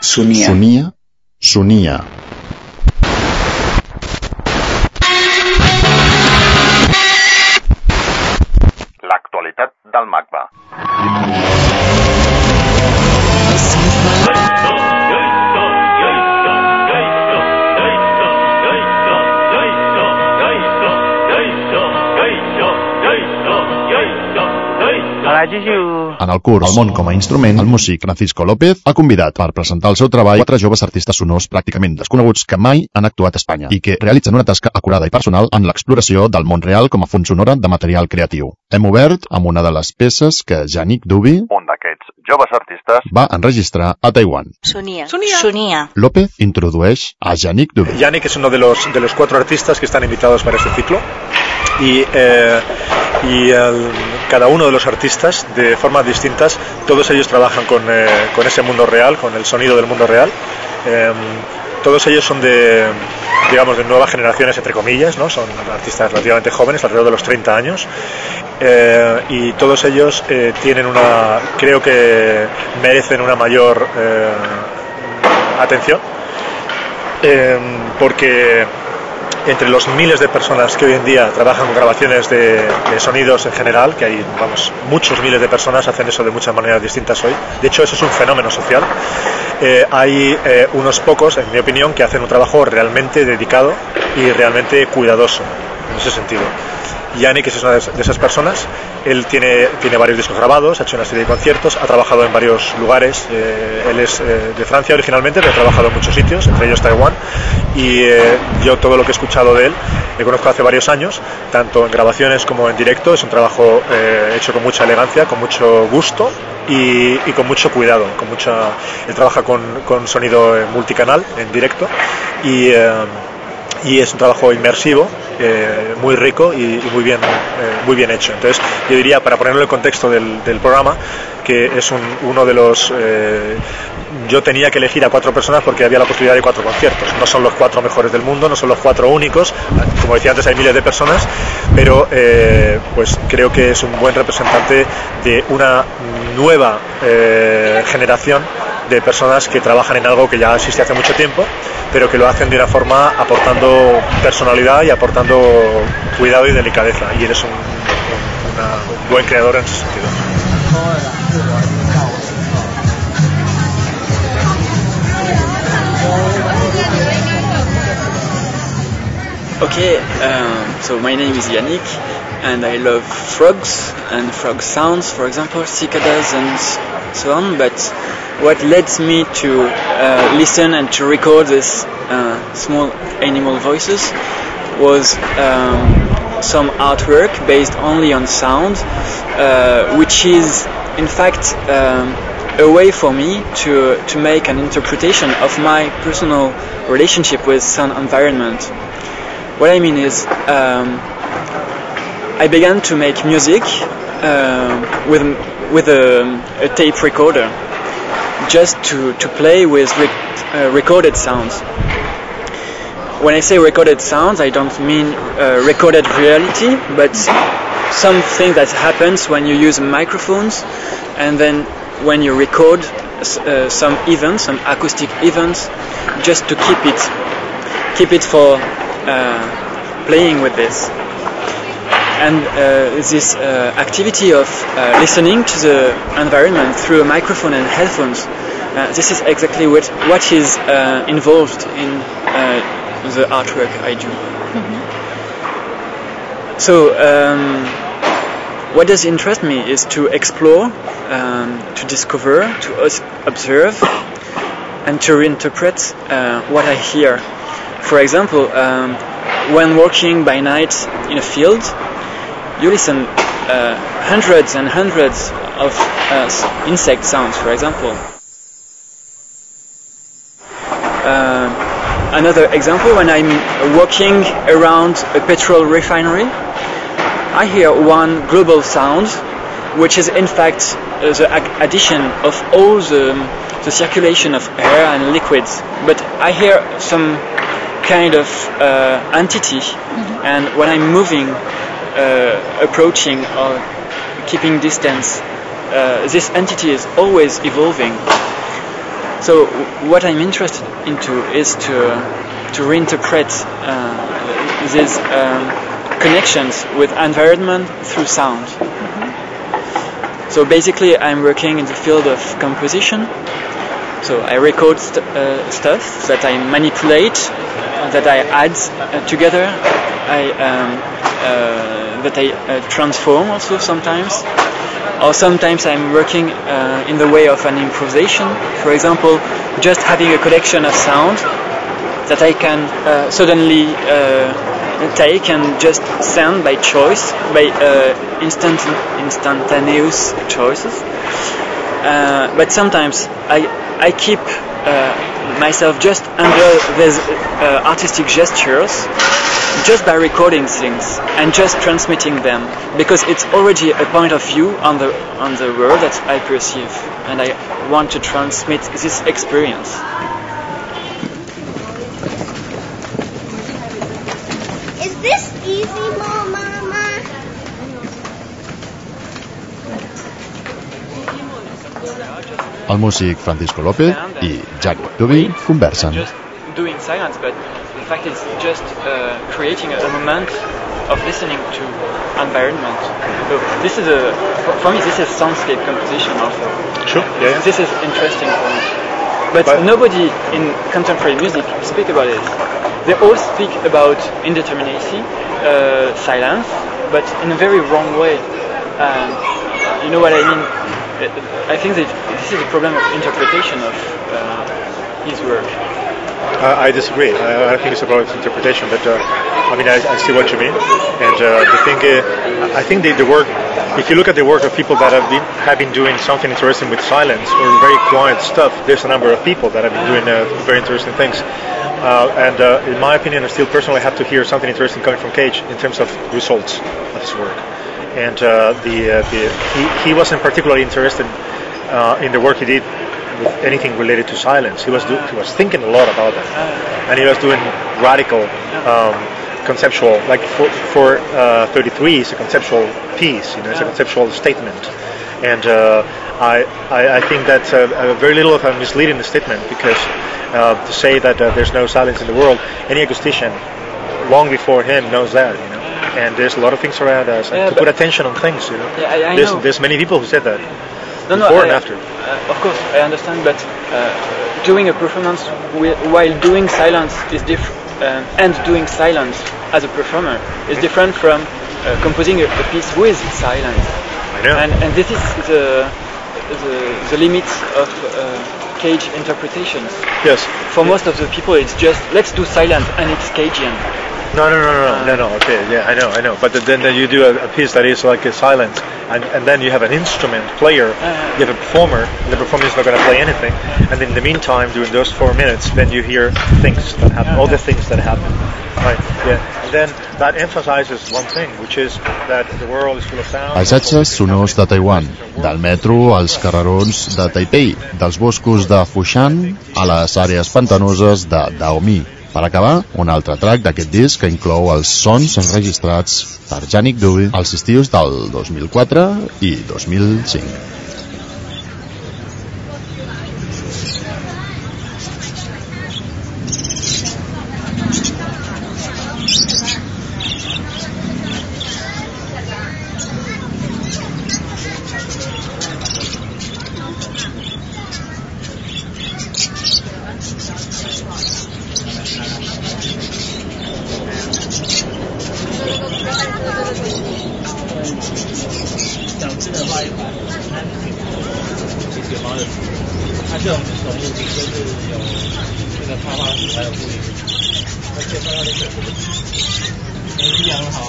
Sonia. Sonia, sonia. L'actualitat del MACBA. En el curs El món com a instrument, el músic Francisco López ha convidat per presentar el seu treball quatre joves artistes sonors pràcticament desconeguts que mai han actuat a Espanya i que realitzen una tasca acurada i personal en l'exploració del món real com a font sonora de material creatiu. Hem obert amb una de les peces que Yannick Dubi Un d'aquests joves artistes va enregistrar a Taiwan. Sonia. Sonia. López introdueix a Yannick Dubi. Yannick es uno de los, de los cuatro artistas que están invitados para este ciclo y, eh, y el- cada uno de los artistas de formas distintas, todos ellos trabajan con, eh, con ese mundo real, con el sonido del mundo real. Eh, todos ellos son de, digamos, de nuevas generaciones, entre comillas, ¿no? son artistas relativamente jóvenes, alrededor de los 30 años, eh, y todos ellos eh, tienen una, creo que merecen una mayor atención eh, porque entre los miles de personas que hoy en día trabajan con grabaciones de, sonidos en general, que hay, vamos, muchos miles de personas hacen eso de muchas maneras distintas hoy. De hecho, eso es un fenómeno social. Eh, hay eh, unos pocos, en mi opinión, que hacen un trabajo realmente dedicado y realmente cuidadoso en ese sentido. Yannick es una de es- de esas personas. Él tiene, tiene varios discos grabados, ha hecho una serie de conciertos, ha trabajado en varios lugares. eh, él es eh, de Francia originalmente, pero ha trabajado en muchos sitios, entre ellos Taiwán. Y eh, yo todo lo que he escuchado de él le conozco hace varios años, tanto en grabaciones como en directo. Es un trabajo hecho con mucha elegancia, con mucho gusto y, con mucho cuidado. Con mucha, él trabaja con, con sonido multicanal en directo y. y es un trabajo inmersivo, eh, muy rico y, muy, bien, eh, muy bien hecho. Entonces, yo diría, para ponerlo en el contexto del, programa, que es un- uno de los... eh, yo tenía que elegir a cuatro personas porque había la posibilidad de cuatro conciertos. No son los cuatro mejores del mundo, no son los cuatro únicos. Como decía antes, hay miles de personas, pero eh, pues creo que es un buen representante de una nueva generación de personas que trabajan en algo que ya existe hace mucho tiempo, pero que lo hacen de una forma aportando personalidad y aportando cuidado y delicadeza. Y eres un, un- una- un buen creador en ese sentido. Okay, um, so my name is Yannick, and I love frogs and frog sounds, for example, cicadas and so on. But what led me to uh, listen and to record these uh, small animal voices was um, some artwork based only on sound, uh, which is in fact um, a way for me to to make an interpretation of my personal relationship with sound environment. What I mean is, um, I began to make music uh, with with a, a tape recorder, just to, to play with rec- uh, recorded sounds. When I say recorded sounds, I don't mean uh, recorded reality, but something that happens when you use microphones, and then when you record uh, some events, some acoustic events, just to keep it keep it for uh, playing with this. And uh, this uh, activity of uh, listening to the environment through a microphone and headphones, uh, this is exactly what, what is uh, involved in uh, the artwork I do. So, um, what does interest me is to explore, um, to discover, to observe, and to reinterpret uh, what I hear. For example, um, when working by night in a field, you listen uh, hundreds and hundreds of uh, insect sounds, for example. Uh, another example, when I'm walking around a petrol refinery, I hear one global sound, which is in fact uh, the addition of all the, the circulation of air and liquids. But I hear some kind of uh, entity, and when I'm moving, approaching or keeping distance, uh, this entity is always evolving. So what I'm interested into is to to reinterpret uh, these um, connections with environment through sound. Mm-hmm. So basically, I'm working in the field of composition. So I record st- uh, stuff that I manipulate, that I add uh, together, I um, that I uh, transform also sometimes or sometimes I'm working uh, in the way of an improvisation. For example, just having a collection of sound that I can uh, suddenly uh, take and just send by choice, by uh, instant instantaneous choices. Uh, but sometimes I I keep myself just under these artistic gestures just by recording things and just transmitting them because it's already a point of view on the on the world that I perceive and I want to transmit this experience. Is this easy, Mama? El músic Francisco López i Yannick Dauby conversen. Just doing silence, but fact it's just uh, creating a, moment of listening to environment. So this is a, for me, this is soundscape composition also. Sure. Yeah. This is interesting for me. But, but, nobody in contemporary music speak about it. They all speak about indeterminacy, uh, silence, but in a very wrong way. Um, you know what I mean? I think that this is a problem of interpretation of uh, his work. Uh, I disagree. I, I, think it's a about interpretation, but uh, I mean, I, I, see what you mean. And uh, the thing, uh, I think the, the work, if you look at the work of people that have been have been doing something interesting with silence or very quiet stuff, there's a number of people that have been doing uh, very interesting things. Uh, and in my opinion, I still personally have to hear something interesting coming from Cage in terms of results of his work. And the, the he, he wasn't particularly interested in the work he did with anything related to silence. He was do, he was thinking a lot about that, and he was doing radical, um, conceptual. Like for for uh, 33, it's a conceptual piece. You know, it's a conceptual statement, and uh, I, I, I think that's a, a very little of a misleading statement because uh, to say that uh, there's no silence in the world, any acoustician long before him knows that. You know, and there's a lot of things around us yeah, to put attention on things. You know, yeah, I, I there's, know. there's many people who said that. No, no, before I, and after. Uh, of course, I understand, but uh, doing a performance while doing silence is different, uh, and doing silence as a performer is different from uh, composing a, a, piece with silence. I know. And, and this is the the, the limit of uh, cage interpretations. Yes. For most of the people, it's just let's do silent, and it's Cagean. No, no, no, no, no, no, no. Okay, yeah, I know, I know. But then, then you do a, a piece that is like a silence, and, and then you have an instrument player, uh-huh. you have a performer, and the performer is not going to play anything. And in the meantime, during those four minutes, then you hear things that happen, all the uh-huh. things that happen. Paisatges sonors de Taiwan, del metro als carrerons de Taipei, dels boscos de Fushan a les àrees pantanoses de Daomi, per acabar, un altre track d'aquest disc que inclou els sons enregistrats per Janik Dewey als estius del 2004 i 2005. 这种们所，就是有这个插花树，还有树林，那介绍到的是什么？养好，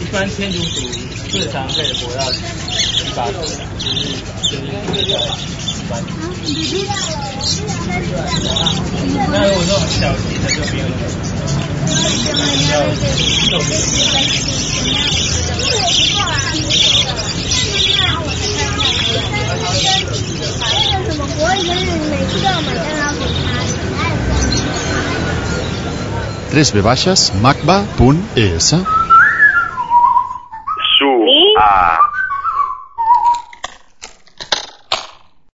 一般天竺鼠最常被活到七八岁，就是就是这个那如果这种小型的就没有了。比较。www.macba.es